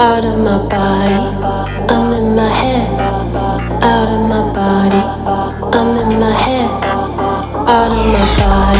out of my body. I'm in my head, out of my body. I'm in my head, out of my body.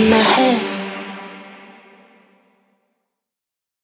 in my head.